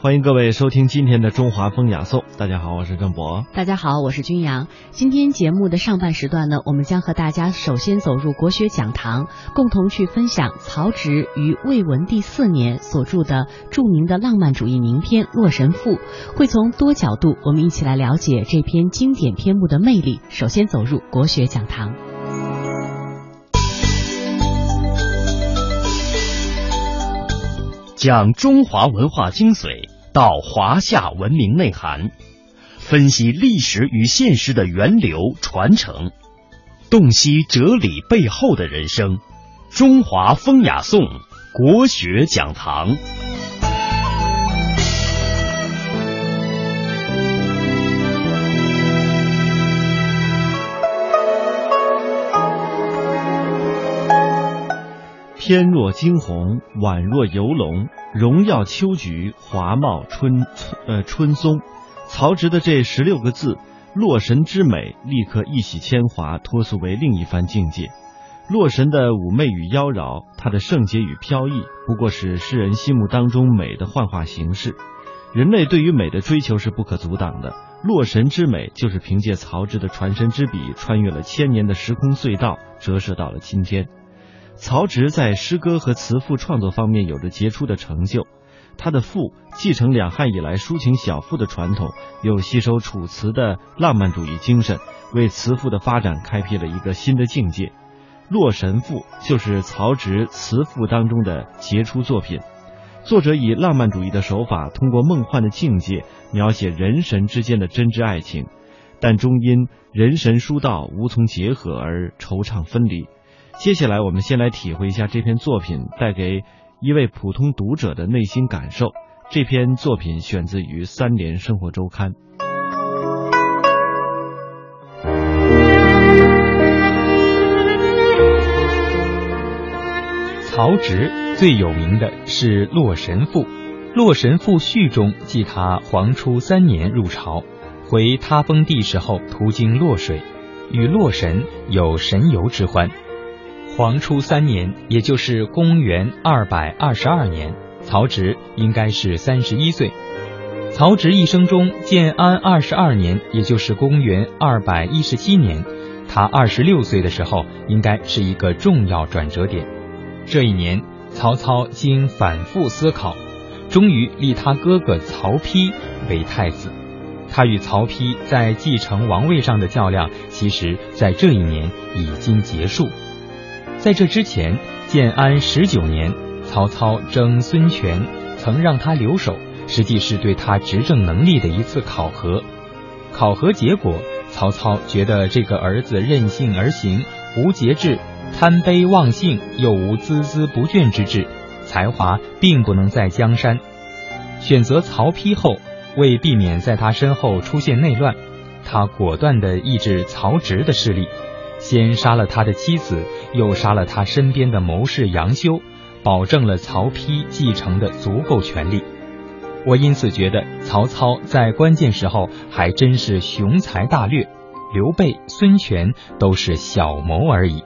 欢迎各位收听今天的中华风雅颂。大家好，我是郑博。大家好，我是君阳。今天节目的上半时段呢，我们将和大家首先走入国学讲堂，共同去分享曹植于魏文帝四年所著的著名的浪漫主义名篇《洛神赋》，会从多角度，我们一起来了解这篇经典篇目的魅力。首先走入国学讲堂，讲中华文化精髓。到华夏文明内涵，分析历史与现实的源流传承，洞悉哲理背后的人生。中华风雅颂国学讲堂，天若惊鸿，宛若游龙。荣耀秋菊，华茂春呃春松。曹植的这十六个字，洛神之美，立刻一洗铅华，脱俗为另一番境界。洛神的妩媚与妖娆，它的圣洁与飘逸，不过是诗人心目当中美的幻化形式。人类对于美的追求是不可阻挡的，洛神之美就是凭借曹植的传神之笔，穿越了千年的时空隧道，折射到了今天。曹植在诗歌和词赋创作方面有着杰出的成就，他的赋继承两汉以来抒情小赋的传统，又吸收楚辞的浪漫主义精神，为词赋的发展开辟了一个新的境界。《洛神赋》就是曹植词赋当中的杰出作品。作者以浪漫主义的手法，通过梦幻的境界描写人神之间的真挚爱情，但终因人神殊道无从结合而惆怅分离。接下来，我们先来体会一下这篇作品带给一位普通读者的内心感受。这篇作品选自于《三联生活周刊》。曹植最有名的是《洛神赋》，《洛神赋序》中记他黄初三年入朝，回他封地时候途经洛水，与洛神有神游之欢。黄初三年，也就是公元二百二十二年，曹植应该是三十一岁。曹植一生中，建安二十二年，也就是公元二百一十七年，他二十六岁的时候，应该是一个重要转折点。这一年，曹操经反复思考，终于立他哥哥曹丕为太子。他与曹丕在继承王位上的较量，其实在这一年已经结束。在这之前，建安十九年，曹操征孙权，曾让他留守，实际是对他执政能力的一次考核。考核结果，曹操觉得这个儿子任性而行，无节制，贪杯忘性，又无孜孜不倦之志，才华并不能在江山。选择曹丕后，为避免在他身后出现内乱，他果断地抑制曹植的势力。先杀了他的妻子，又杀了他身边的谋士杨修，保证了曹丕继承的足够权力。我因此觉得曹操在关键时候还真是雄才大略，刘备、孙权都是小谋而已。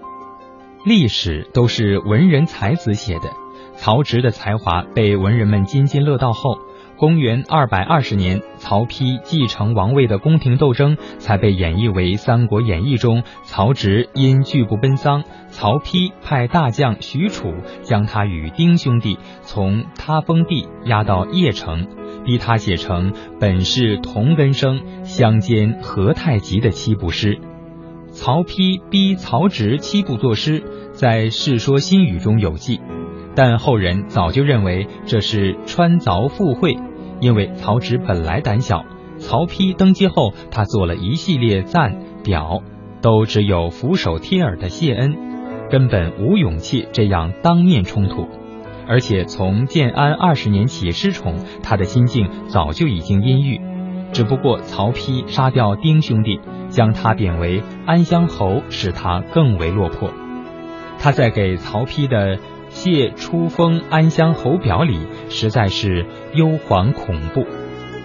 历史都是文人才子写的，曹植的才华被文人们津津乐道后。公元二百二十年，曹丕继承王位的宫廷斗争才被演绎为《三国演义》中曹植因拒不奔丧，曹丕派大将许褚将他与丁兄弟从他封地押到邺城，逼他写成“本是同根生，相煎何太急”的七步诗。曹丕逼曹植七步作诗，在《世说新语》中有记，但后人早就认为这是穿凿附会。因为曹植本来胆小，曹丕登基后，他做了一系列赞表，都只有俯首帖耳的谢恩，根本无勇气这样当面冲突。而且从建安二十年起失宠，他的心境早就已经阴郁。只不过曹丕杀掉丁兄弟，将他贬为安乡侯，使他更为落魄。他在给曹丕的。谢出封安乡侯表里实在是忧惶恐怖，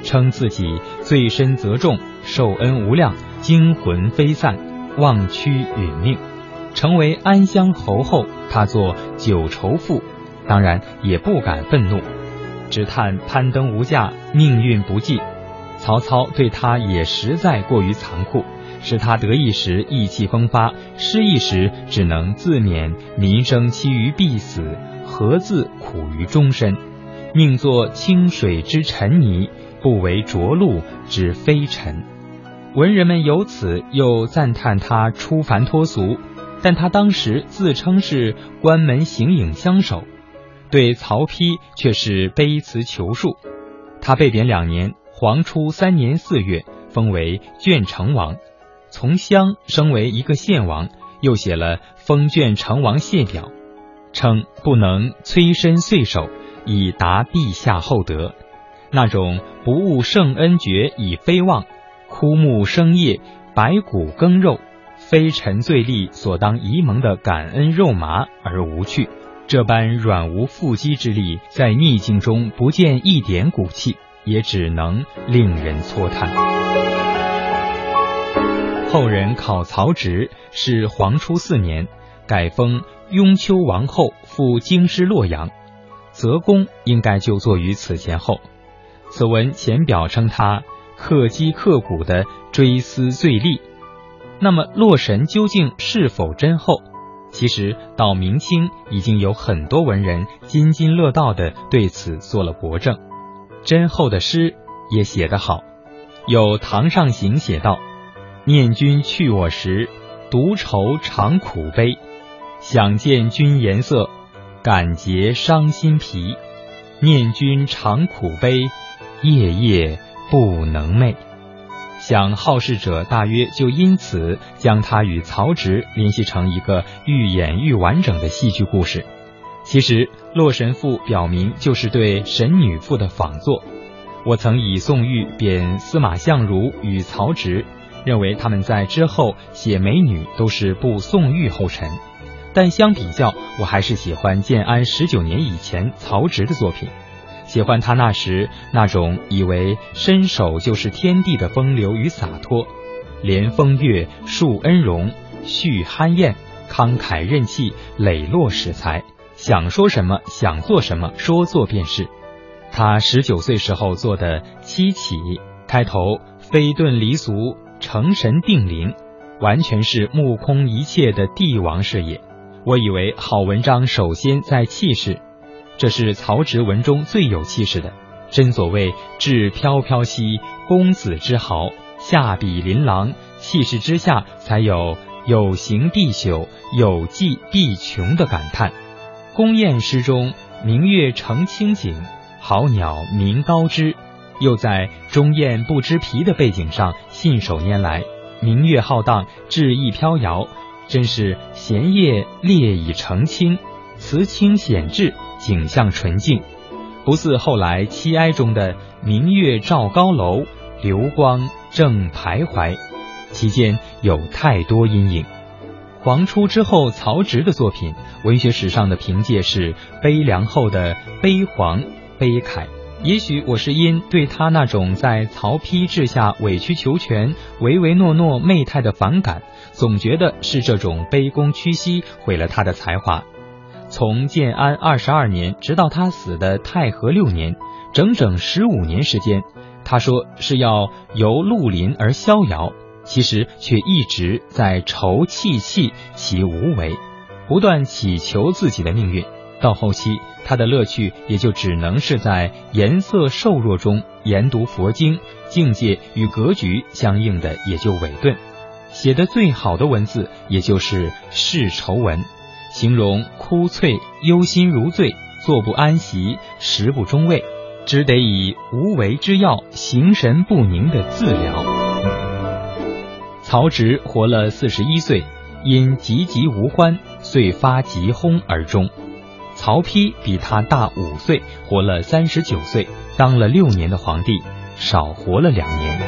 称自己罪深责重，受恩无量，惊魂飞散，忘躯殒命。成为安乡侯后，他做九仇赋，当然也不敢愤怒。只叹攀登无价，命运不济。曹操对他也实在过于残酷，使他得意时意气风发，失意时只能自勉民生期于必死，何自苦于终身？命作清水之尘泥，不为浊露之飞尘。文人们由此又赞叹他出凡脱俗，但他当时自称是关门形影相守，对曹丕却是卑辞求恕。他被贬两年，黄初三年四月封为鄄城王，从乡升为一个县王，又写了封卷成王谢表，称不能催身岁首，以达陛下厚德。那种不务圣恩爵以非望。枯木生叶，白骨耕肉，非臣罪吏所当遗蒙的感恩肉麻而无趣。这般软无缚鸡之力，在逆境中不见一点骨气，也只能令人搓叹。后人考曹植是黄初四年，改封雍丘王后，赴京师洛阳，则公应该就坐于此前后。此文前表称他。刻肌刻骨的追思罪吏，那么洛神究竟是否真后？其实到明清已经有很多文人津津乐道的对此做了国证。真后的诗也写得好，有唐上行写道：“念君去我时，独愁长苦悲。想见君颜色，感结伤心脾。念君常苦悲，夜夜。”不能寐，想好事者大约就因此将他与曹植联系成一个愈演愈完整的戏剧故事。其实《洛神赋》表明就是对神女赋的仿作。我曾以宋玉贬司马相如与曹植，认为他们在之后写美女都是步宋玉后尘。但相比较，我还是喜欢建安十九年以前曹植的作品。喜欢他那时那种以为伸手就是天地的风流与洒脱，连风月树恩荣，叙酣宴，慷慨任气，磊落史才，想说什么想做什么，说做便是。他十九岁时候做的《七起》，开头飞遁离俗，成神定灵，完全是目空一切的帝王事业。我以为好文章首先在气势。这是曹植文中最有气势的，真所谓“志飘飘兮，公子之豪；下笔琳琅，气势之下才有有形必朽，有迹必穷”的感叹。宫宴诗中“明月澄清景，好鸟鸣高枝”，又在中雁不知疲的背景上信手拈来，“明月浩荡，志意飘摇”，真是闲叶列以澄清，词清显致。景象纯净，不似后来七哀中的“明月照高楼，流光正徘徊”，其间有太多阴影。黄初之后，曹植的作品，文学史上的凭借是悲凉后的悲惶悲慨。也许我是因对他那种在曹丕治下委曲求全、唯唯诺诺媚态的反感，总觉得是这种卑躬屈膝毁了他的才华。从建安二十二年直到他死的太和六年，整整十五年时间，他说是要由绿林而逍遥，其实却一直在愁气气其无为，不断祈求自己的命运。到后期，他的乐趣也就只能是在颜色瘦弱中研读佛经，境界与格局相应的也就萎顿。写的最好的文字，也就是世愁文。形容枯悴、忧心如醉、坐不安席、食不中味，只得以无为之药、形神不宁的自疗。曹植活了四十一岁，因籍籍无欢，遂发疾轰而终。曹丕比他大五岁，活了三十九岁，当了六年的皇帝，少活了两年。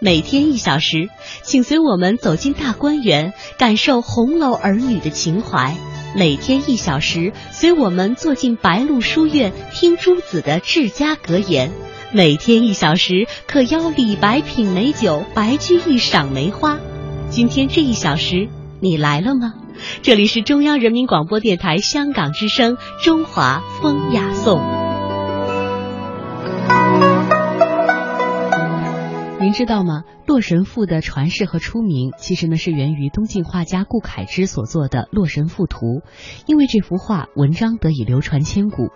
每天一小时，请随我们走进大观园，感受红楼儿女的情怀；每天一小时，随我们坐进白鹿书院，听朱子的治家格言；每天一小时，可邀李白品美酒，白居易赏梅花。今天这一小时，你来了吗？这里是中央人民广播电台香港之声《中华风雅颂》。您知道吗？《洛神赋》的传世和出名，其实呢是源于东晋画家顾恺之所作的《洛神赋图》，因为这幅画文章得以流传千古。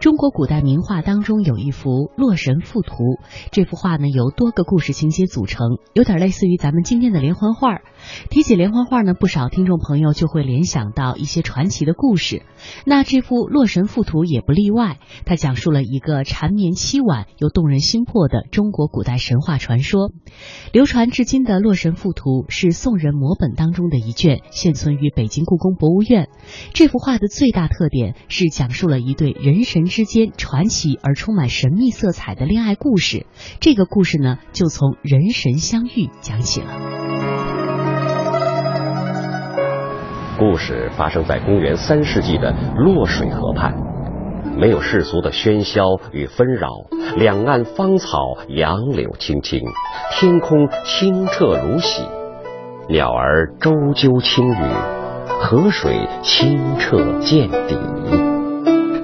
中国古代名画当中有一幅《洛神赋图》，这幅画呢由多个故事情节组成，有点类似于咱们今天的连环画。提起连环画呢，不少听众朋友就会联想到一些传奇的故事。那这幅《洛神赋图》也不例外，它讲述了一个缠绵凄婉又动人心魄的中国古代神话传说。流传至今的《洛神赋图》是宋人摹本当中的一卷，现存于北京故宫博物院。这幅画的最大特点是讲述了一对人神之间传奇而充满神秘色彩的恋爱故事。这个故事呢，就从人神相遇讲起了。故事发生在公元三世纪的洛水河畔。没有世俗的喧嚣与纷扰，两岸芳草杨柳青青，天空清澈如洗，鸟儿周啾轻语，河水清澈见底。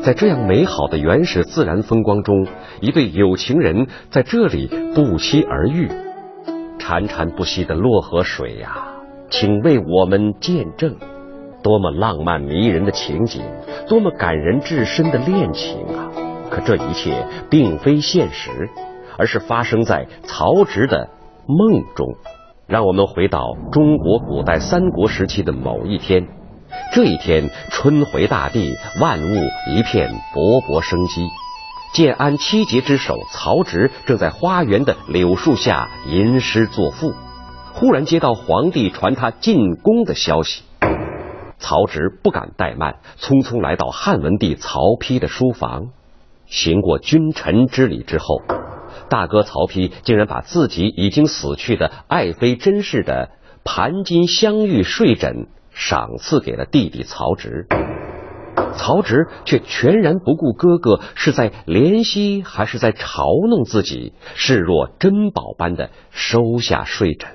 在这样美好的原始自然风光中，一对有情人在这里不期而遇。潺潺不息的洛河水呀，请为我们见证。多么浪漫迷人的情景，多么感人至深的恋情啊！可这一切并非现实，而是发生在曹植的梦中。让我们回到中国古代三国时期的某一天，这一天春回大地，万物一片勃勃生机。建安七杰之首曹植正在花园的柳树下吟诗作赋，忽然接到皇帝传他进宫的消息。曹植不敢怠慢，匆匆来到汉文帝曹丕的书房，行过君臣之礼之后，大哥曹丕竟然把自己已经死去的爱妃甄氏的盘金镶玉睡枕赏赐给了弟弟曹植。曹植却全然不顾哥哥是在怜惜还是在嘲弄自己，视若珍宝般的收下睡枕。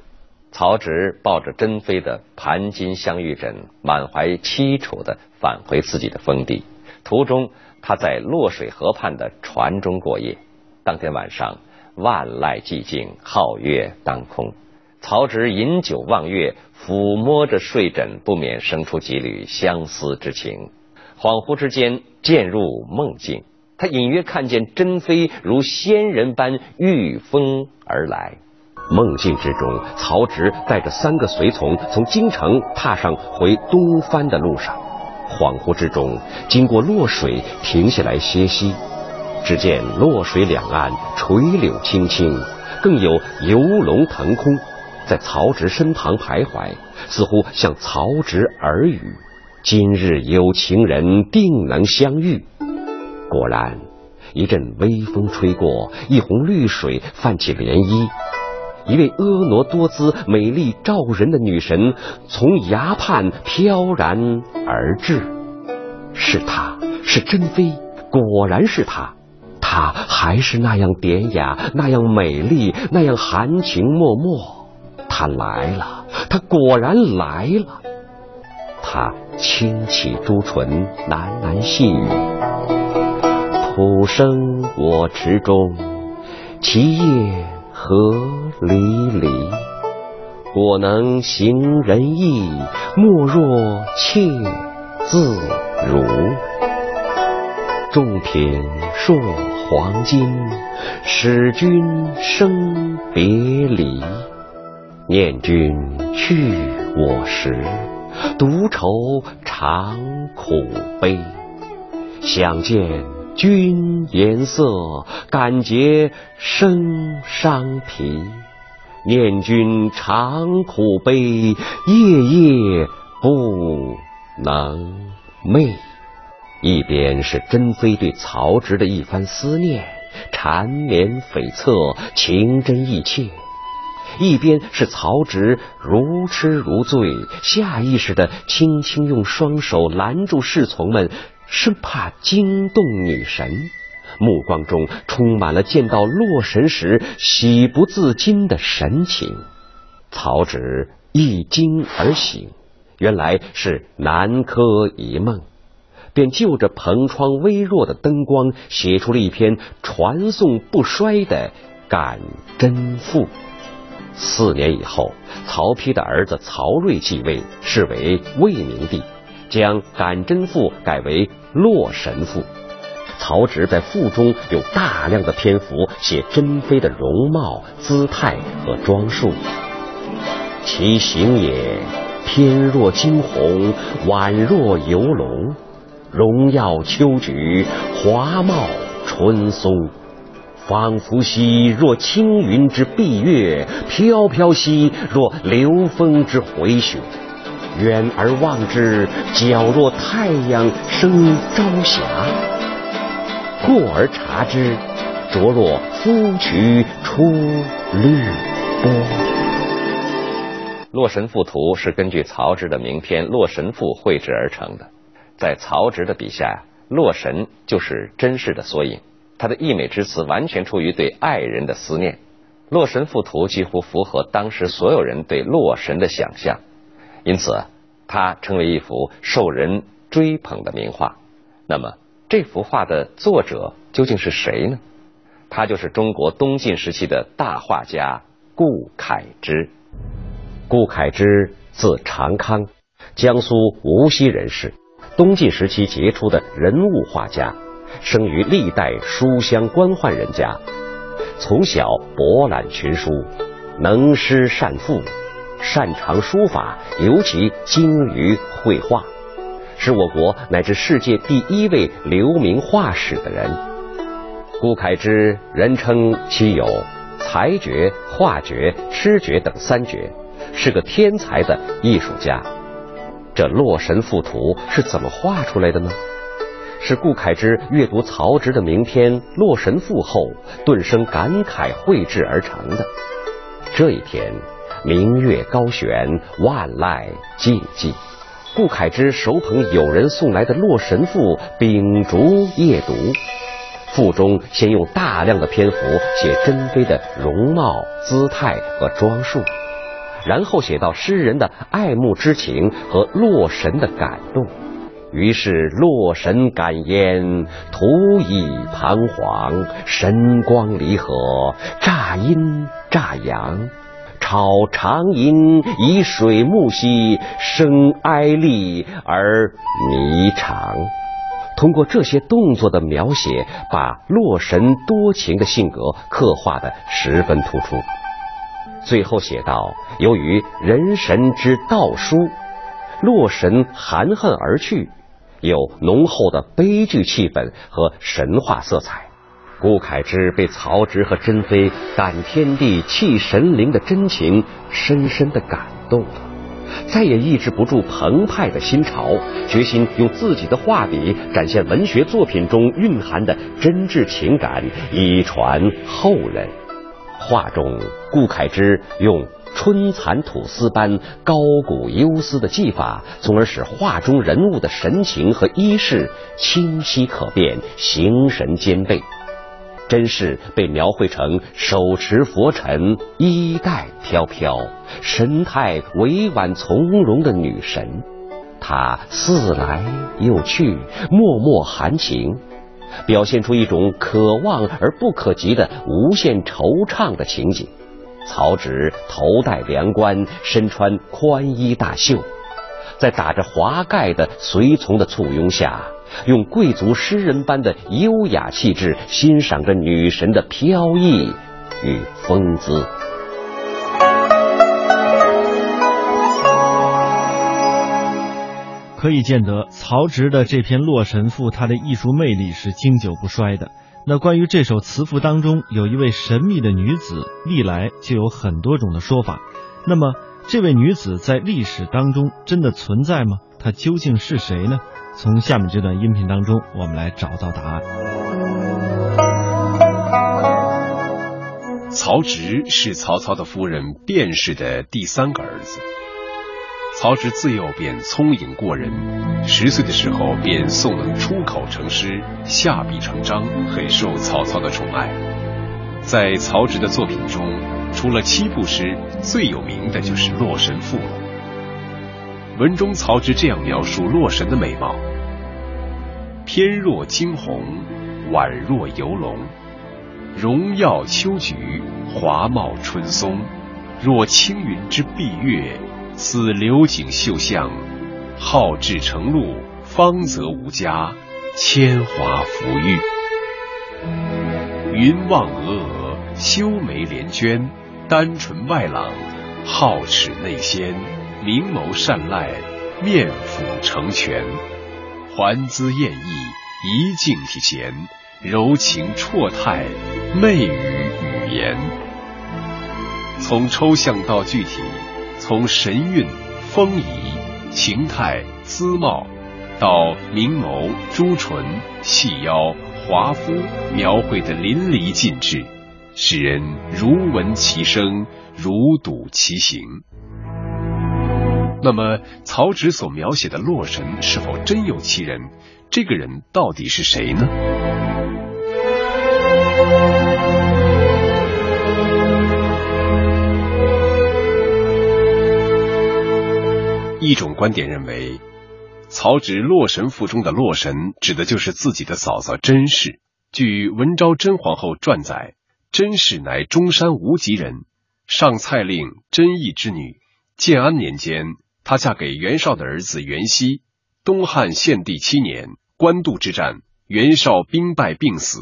曹植抱着珍妃的盘金镶玉枕，满怀凄楚的返回自己的封地。途中，他在洛水河畔的船中过夜。当天晚上，万籁寂静，皓月当空。曹植饮酒望月，抚摸着睡枕，不免生出几缕相思之情。恍惚之间，渐入梦境，他隐约看见珍妃如仙人般御风而来。梦境之中，曹植带着三个随从从京城踏上回东藩的路上。恍惚之中，经过洛水，停下来歇息。只见洛水两岸垂柳青青，更有游龙腾空，在曹植身旁徘徊，似乎向曹植耳语：“今日有情人定能相遇。”果然，一阵微风吹过，一泓绿水泛起涟漪。一位婀娜多姿、美丽照人的女神从崖畔飘然而至，是她，是珍妃，果然是她。她还是那样典雅，那样美丽，那样含情脉脉。她来了，她果然来了。她轻启朱唇，喃喃细语：“土生我池中，其叶何？”离离，我能行仁义，莫若妾自如。重品硕黄金，使君生别离。念君去我时，独愁长苦悲。想见。君颜色，感结生伤脾。念君常苦悲，夜夜不能寐。一边是珍妃对曹植的一番思念，缠绵悱恻，情真意切；一边是曹植如痴如醉，下意识的轻轻用双手拦住侍从们。生怕惊动女神，目光中充满了见到洛神时喜不自禁的神情。曹植一惊而醒，原来是南柯一梦，便就着篷窗微弱的灯光，写出了一篇传颂不衰的《感真赋》。四年以后，曹丕的儿子曹睿继位，是为魏明帝，将《感真赋》改为《洛神赋》。曹植在赋中有大量的篇幅写珍妃的容貌、姿态和装束。其形也，翩若惊鸿，宛若游龙，荣耀秋菊，华茂春松。仿佛兮若青云之蔽月，飘飘兮若流风之回雪。远而望之，皎若太阳升朝霞；过而察之，灼若芙蕖出绿波。《洛神赋图》是根据曹植的名篇《洛神赋》绘制而成的。在曹植的笔下，洛神就是真实的缩影。他的溢美之词完全出于对爱人的思念，《洛神赋图》几乎符合当时所有人对洛神的想象，因此它成为一幅受人追捧的名画。那么，这幅画的作者究竟是谁呢？他就是中国东晋时期的大画家顾恺之。顾恺之字长康，江苏无锡人士，东晋时期杰出的人物画家。生于历代书香官宦人家，从小博览群书，能诗善赋，擅长书法，尤其精于绘画，是我国乃至世界第一位留名画史的人。顾恺之人称其有才绝、画绝、诗绝等三绝，是个天才的艺术家。这《洛神赋图》是怎么画出来的呢？是顾恺之阅读曹植的名篇《洛神赋》后，顿生感慨绘制而成的。这一天，明月高悬，万籁静寂。顾恺之手捧友人送来的《洛神赋》，秉烛夜读。赋中先用大量的篇幅写珍妃的容貌、姿态和装束，然后写到诗人的爱慕之情和洛神的感动。于是洛神感焉，徒以彷徨，神光离合，乍阴乍阳，超长吟以水木兮，声哀厉而弥长。通过这些动作的描写，把洛神多情的性格刻画的十分突出。最后写道：由于人神之道疏，洛神含恨而去。有浓厚的悲剧气氛和神话色彩。顾恺之被曹植和珍妃感天地、泣神灵的真情深深的感动了，再也抑制不住澎湃的心潮，决心用自己的画笔展现文学作品中蕴含的真挚情感，以传后人。画中，顾恺之用。春蚕吐丝般高古幽思的技法，从而使画中人物的神情和衣饰清晰可辨、形神兼备，真是被描绘成手持佛尘、衣带飘飘、神态委婉从容的女神。她似来又去，脉脉含情，表现出一种可望而不可及的无限惆怅的情景。曹植头戴凉冠，身穿宽衣大袖，在打着华盖的随从的簇拥下，用贵族诗人般的优雅气质欣赏着女神的飘逸与风姿。可以见得，曹植的这篇《洛神赋》，他的艺术魅力是经久不衰的。那关于这首词赋当中有一位神秘的女子，历来就有很多种的说法。那么，这位女子在历史当中真的存在吗？她究竟是谁呢？从下面这段音频当中，我们来找到答案。曹植是曹操的夫人卞氏的第三个儿子。曹植自幼便聪颖过人，十岁的时候便诵能出口成诗，下笔成章，很受曹操的宠爱。在曹植的作品中，除了七步诗，最有名的就是《洛神赋》了。文中曹植这样描述洛神的美貌：翩若惊鸿，宛若游龙，荣耀秋菊，华茂春松，若青云之蔽月。似流景秀相，好志成路，方则无家，铅华浮玉。云望峨峨，修眉连娟，丹唇外朗，皓齿内鲜，明眸善睐，面辅成全，环姿艳逸，仪静体闲，柔情绰态，媚语语言。从抽象到具体。从神韵、风仪、形态、姿貌，到明眸、朱唇、细腰、华肤，描绘的淋漓尽致，使人如闻其声，如睹其形。那么，曹植所描写的洛神是否真有其人？这个人到底是谁呢？一种观点认为，曹植《洛神赋》中的洛神指的就是自己的嫂嫂甄氏。据文昭甄皇后传载，甄氏乃中山无极人，上蔡令甄毅之女。建安年间，她嫁给袁绍的儿子袁熙。东汉献帝七年，官渡之战，袁绍兵败病死，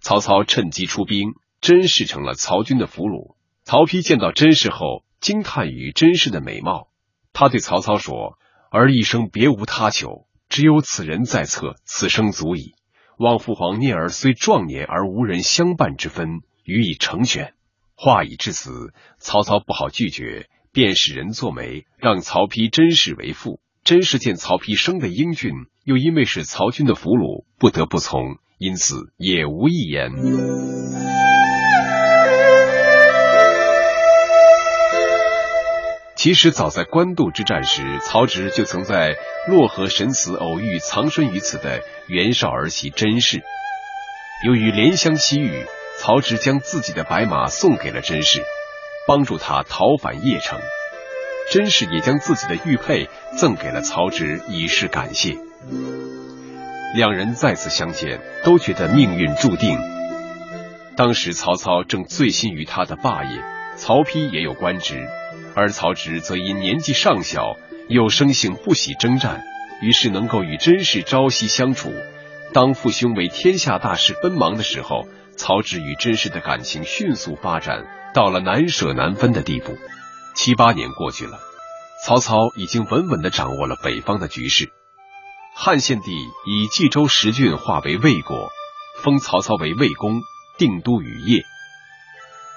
曹操趁机出兵，甄氏成了曹军的俘虏。曹丕见到甄氏后，惊叹于甄氏的美貌。他对曹操说：“儿一生别无他求，只有此人在侧，此生足矣。望父皇念儿虽壮年而无人相伴之分，予以成全。”话已至此，曹操不好拒绝，便使人作媒，让曹丕甄氏为妇。甄氏见曹丕生得英俊，又因为是曹军的俘虏，不得不从，因此也无一言。其实早在官渡之战时，曹植就曾在洛河神祠偶遇藏身于此的袁绍儿媳甄氏。由于怜香惜玉，曹植将自己的白马送给了甄氏，帮助他逃返邺城。甄氏也将自己的玉佩赠给了曹植，以示感谢。两人再次相见，都觉得命运注定。当时曹操正醉心于他的霸业，曹丕也有官职。而曹植则因年纪尚小，又生性不喜征战，于是能够与甄氏朝夕相处。当父兄为天下大事奔忙的时候，曹植与甄氏的感情迅速发展，到了难舍难分的地步。七八年过去了，曹操已经稳稳地掌握了北方的局势。汉献帝以冀州十郡划为魏国，封曹操为魏公，定都于邺。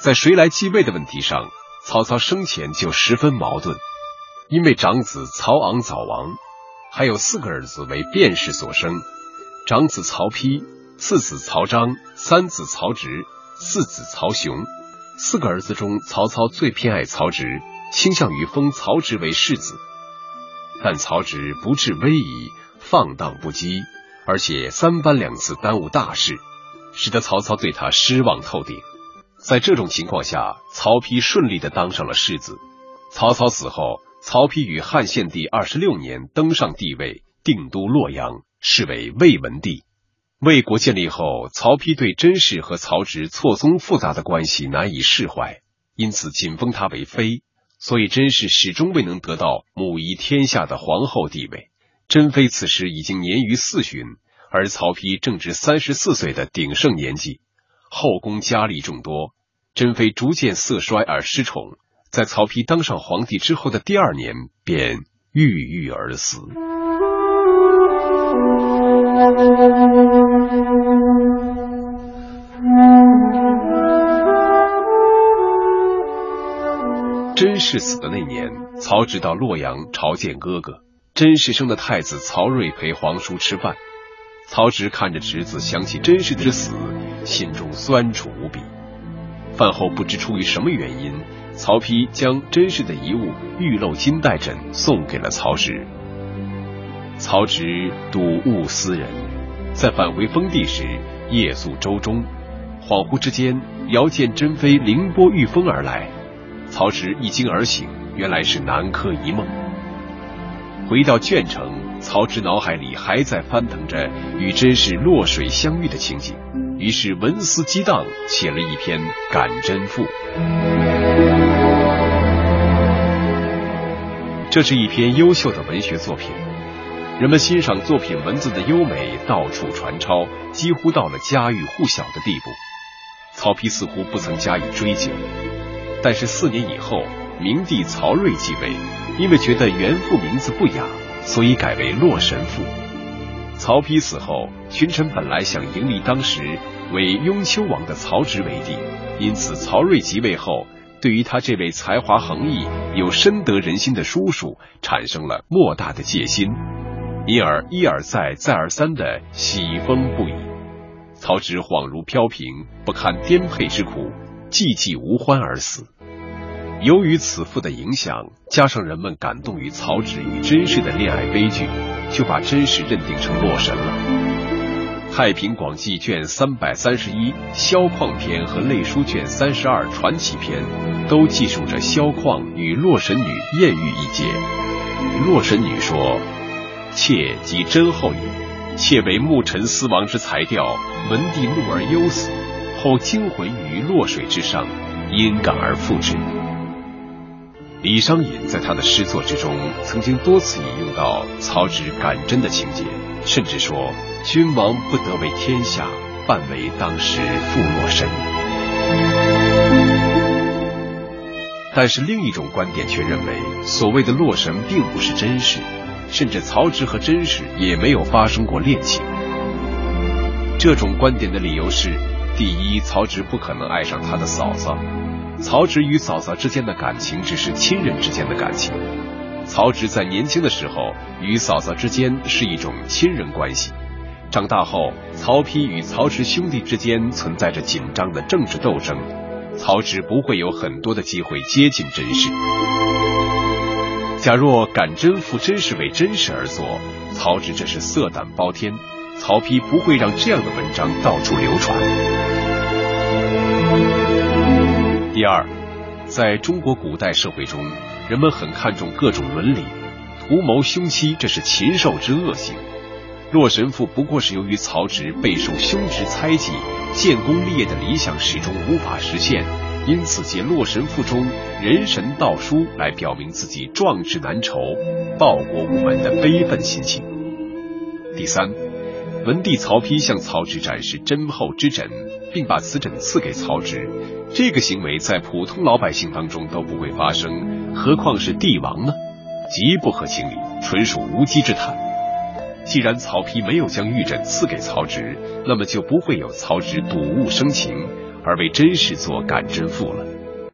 在谁来继位的问题上。曹操生前就十分矛盾，因为长子曹昂早亡，还有四个儿子为卞氏所生：长子曹丕，次子曹彰，三子曹植，四子曹雄。四个儿子中，曹操最偏爱曹植，倾向于封曹植为世子。但曹植不治威仪，放荡不羁，而且三番两次耽误大事，使得曹操对他失望透顶。在这种情况下，曹丕顺利的当上了世子。曹操死后，曹丕于汉献帝二十六年登上帝位，定都洛阳，是为魏文帝。魏国建立后，曹丕对甄氏和曹植错综复杂的关系难以释怀，因此仅封他为妃。所以甄氏始终未能得到母仪天下的皇后地位。甄妃此时已经年逾四旬，而曹丕正值三十四岁的鼎盛年纪。后宫佳丽众多，甄妃逐渐色衰而失宠，在曹丕当上皇帝之后的第二年便郁郁而死。甄氏死的那年，曹植到洛阳朝见哥哥。甄氏生的太子曹睿陪皇叔吃饭。曹植看着侄子，想起甄氏之死，心中酸楚无比。饭后不知出于什么原因，曹丕将甄氏的遗物玉漏金带枕送给了曹植。曹植睹物思人，在返回封地时夜宿舟中，恍惚之间遥见珍妃凌波御风而来，曹植一惊而醒，原来是南柯一梦。回到鄄城，曹植脑海里还在翻腾着与甄氏落水相遇的情景，于是文思激荡，写了一篇《感甄赋》。这是一篇优秀的文学作品，人们欣赏作品文字的优美到处传抄，几乎到了家喻户晓的地步。曹丕似乎不曾加以追究，但是四年以后，明帝曹睿继位，因为觉得原父名字不雅，所以改为洛神父。曹丕死后，群臣本来想迎立当时为雍丘王的曹植为帝，因此曹睿即位后。对于他这位才华横溢、又深得人心的叔叔，产生了莫大的戒心，因而一而再、再而三的喜风不已。曹植恍如飘萍，不堪颠沛之苦，寂寂无欢而死。由于此赋的影响，加上人们感动于曹植与甄氏的恋爱悲剧，就把甄氏认定成洛神了。《太平广记》卷三百三十一《萧况篇》和《类书》卷三十二《传奇篇》都记述着萧况与洛神女艳遇一节。洛神女说：“妾即甄后也，妾为牧尘思王之才调，闻帝怒而忧死，后惊魂于洛水之上，因感而复之。”李商隐在他的诗作之中，曾经多次引用到曹植感甄的情节，甚至说。君王不得为天下，半为当时负洛神。但是另一种观点却认为，所谓的洛神并不是真实，甚至曹植和甄氏也没有发生过恋情。这种观点的理由是：第一，曹植不可能爱上他的嫂嫂；曹植与嫂嫂之间的感情只是亲人之间的感情；曹植在年轻的时候与嫂嫂之间是一种亲人关系。长大后，曹丕与曹植兄弟之间存在着紧张的政治斗争，曹植不会有很多的机会接近甄氏。假若敢甄赋真是为甄氏而作，曹植这是色胆包天，曹丕不会让这样的文章到处流传。第二，在中国古代社会中，人们很看重各种伦理，图谋凶妻，这是禽兽之恶行。洛神赋不过是由于曹植备受兄侄猜忌，建功立业的理想始终无法实现，因此借《洛神赋》中人神道书来表明自己壮志难酬、报国无门的悲愤心情。第三，文帝曹丕向曹植展示真厚之枕，并把此枕赐给曹植，这个行为在普通老百姓当中都不会发生，何况是帝王呢？极不合情理，纯属无稽之谈。既然曹丕没有将玉枕赐给曹植，那么就不会有曹植睹物生情而为甄氏作感甄赋了。